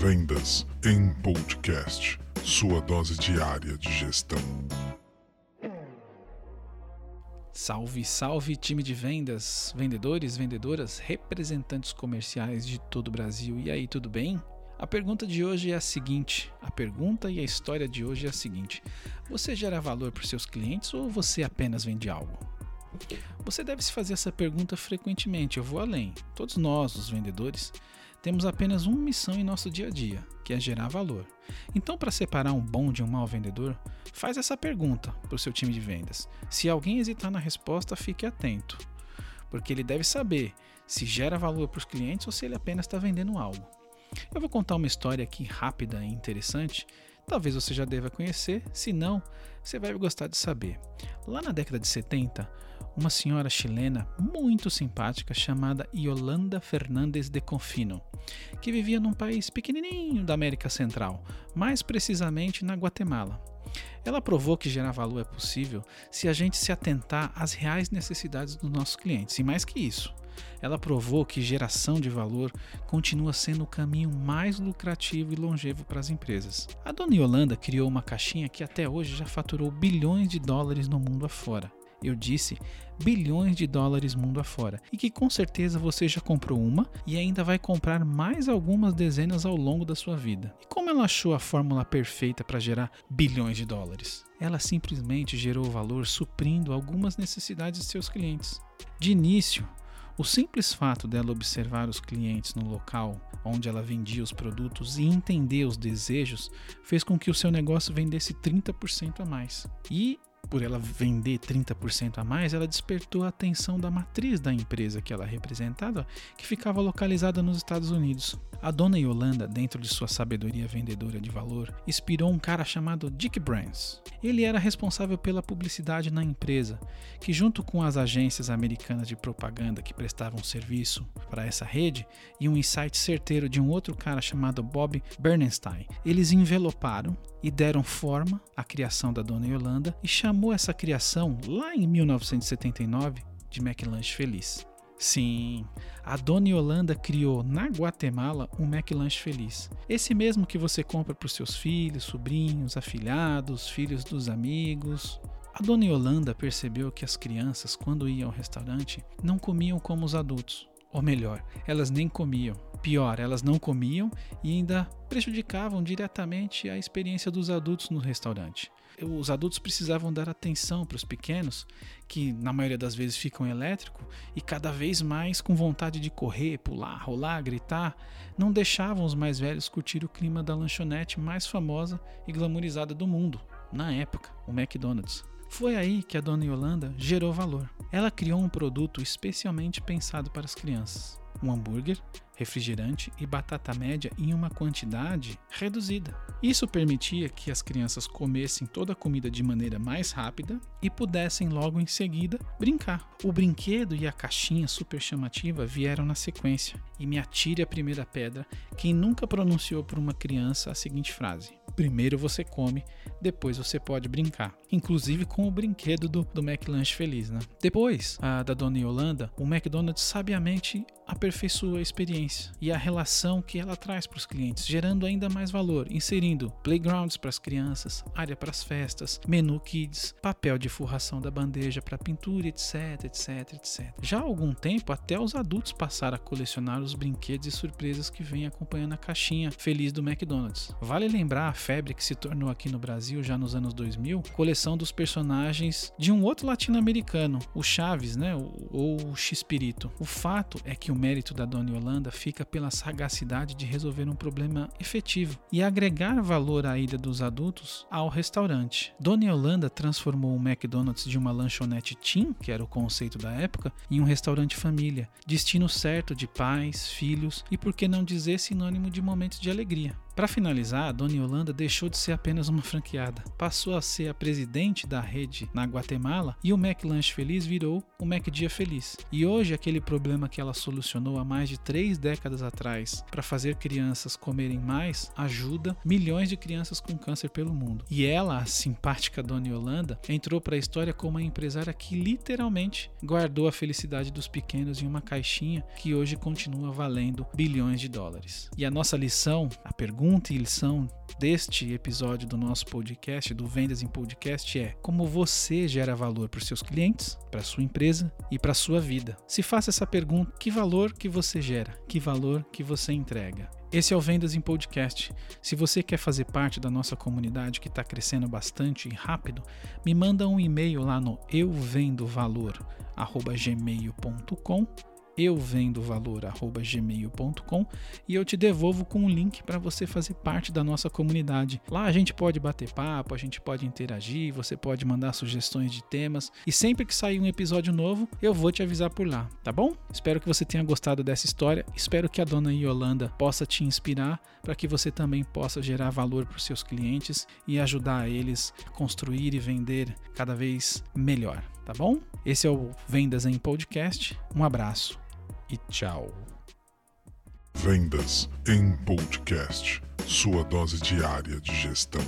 Vendas em podcast. Sua dose diária de gestão. Salve, salve time de vendas, vendedores, vendedoras, representantes comerciais de todo o Brasil. E aí, tudo bem? A pergunta de hoje é a seguinte: a pergunta e a história de hoje é a seguinte: você gera valor para seus clientes ou você apenas vende algo? Você deve se fazer essa pergunta frequentemente. Eu vou além. Todos nós, os vendedores, temos apenas uma missão em nosso dia a dia, que é gerar valor. Então, para separar um bom de um mau vendedor, faz essa pergunta para o seu time de vendas. Se alguém hesitar na resposta, fique atento, porque ele deve saber se gera valor para os clientes ou se ele apenas está vendendo algo. Eu vou contar uma história aqui rápida e interessante. Talvez você já deva conhecer, se não, você vai gostar de saber. Lá na década de 70, uma senhora chilena muito simpática chamada Yolanda Fernandes de Confino, que vivia num país pequenininho da América Central, mais precisamente na Guatemala. Ela provou que gerar valor é possível se a gente se atentar às reais necessidades dos nossos clientes, e mais que isso, ela provou que geração de valor continua sendo o caminho mais lucrativo e longevo para as empresas. A dona Yolanda criou uma caixinha que até hoje já faturou bilhões de dólares no mundo afora eu disse bilhões de dólares mundo afora, e que com certeza você já comprou uma e ainda vai comprar mais algumas dezenas ao longo da sua vida. E como ela achou a fórmula perfeita para gerar bilhões de dólares? Ela simplesmente gerou valor suprindo algumas necessidades de seus clientes. De início, o simples fato dela observar os clientes no local onde ela vendia os produtos e entender os desejos fez com que o seu negócio vendesse 30% a mais. E por ela vender 30% a mais, ela despertou a atenção da matriz da empresa que ela representava, que ficava localizada nos Estados Unidos. A dona Yolanda, dentro de sua sabedoria vendedora de valor, inspirou um cara chamado Dick Brands. Ele era responsável pela publicidade na empresa, que junto com as agências americanas de propaganda que prestavam serviço para essa rede e um insight certeiro de um outro cara chamado Bob Bernstein, eles enveloparam e deram forma à criação da dona Yolanda e chamou essa criação lá em 1979 de McLanche Feliz. Sim, a dona Yolanda criou na Guatemala um McLanche Feliz. Esse mesmo que você compra para os seus filhos, sobrinhos, afilhados, filhos dos amigos. A dona Yolanda percebeu que as crianças, quando iam ao restaurante, não comiam como os adultos. Ou melhor, elas nem comiam. Pior, elas não comiam e ainda prejudicavam diretamente a experiência dos adultos no restaurante. Os adultos precisavam dar atenção para os pequenos, que na maioria das vezes ficam elétrico e cada vez mais com vontade de correr, pular, rolar, gritar, não deixavam os mais velhos curtir o clima da lanchonete mais famosa e glamourizada do mundo, na época, o McDonald's. Foi aí que a dona Yolanda gerou valor. Ela criou um produto especialmente pensado para as crianças. Um hambúrguer refrigerante e batata média em uma quantidade reduzida. Isso permitia que as crianças comessem toda a comida de maneira mais rápida e pudessem logo em seguida brincar. O brinquedo e a caixinha super chamativa vieram na sequência. E me atire a primeira pedra quem nunca pronunciou para uma criança a seguinte frase: Primeiro você come, depois você pode brincar. Inclusive com o brinquedo do, do McLanche Feliz, né? Depois a, da Dona Yolanda, o McDonald's sabiamente aperfeiçoa a experiência e a relação que ela traz para os clientes, gerando ainda mais valor, inserindo playgrounds para as crianças, área para as festas, menu kids, papel de forração da bandeja para pintura, etc, etc, etc. Já há algum tempo, até os adultos passaram a colecionar os brinquedos e surpresas que vêm acompanhando a caixinha feliz do McDonald's. Vale lembrar a febre que se tornou aqui no Brasil já nos anos 2000, coleção dos personagens de um outro latino-americano, o Chaves, né, ou o X-Pirito. O fato é que o mérito da Dona Yolanda fica pela sagacidade de resolver um problema efetivo e agregar valor à ida dos adultos ao restaurante. Dona Yolanda transformou o McDonald's de uma lanchonete teen, que era o conceito da época, em um restaurante família, destino certo de pais, filhos e, por que não dizer, sinônimo de momentos de alegria. Para finalizar, a Dona Yolanda deixou de ser apenas uma franqueada, passou a ser a presidente da rede na Guatemala e o McLanche Feliz virou o McDia Feliz. E hoje aquele problema que ela solucionou há mais de três décadas atrás para fazer crianças comerem mais ajuda milhões de crianças com câncer pelo mundo. E ela, a simpática Dona Yolanda, entrou para a história como uma empresária que literalmente guardou a felicidade dos pequenos em uma caixinha que hoje continua valendo bilhões de dólares. E a nossa lição, a pergunta e lição deste episódio do nosso podcast, do Vendas em Podcast, é como você gera valor para os seus clientes, para a sua empresa e para a sua vida. Se faça essa pergunta: que valor que você gera? Que valor que você entrega? Esse é o Vendas em Podcast. Se você quer fazer parte da nossa comunidade que está crescendo bastante e rápido, me manda um e-mail lá no euvendovalor@gmail.com euvendovalor@gmail.com e eu te devolvo com um link para você fazer parte da nossa comunidade. Lá a gente pode bater papo, a gente pode interagir, você pode mandar sugestões de temas e sempre que sair um episódio novo, eu vou te avisar por lá, tá bom? Espero que você tenha gostado dessa história. Espero que a dona Yolanda possa te inspirar para que você também possa gerar valor para os seus clientes e ajudar eles a construir e vender cada vez melhor, tá bom? Esse é o Vendas em Podcast. Um abraço e tchau. Vendas em Podcast. Sua dose diária de gestão.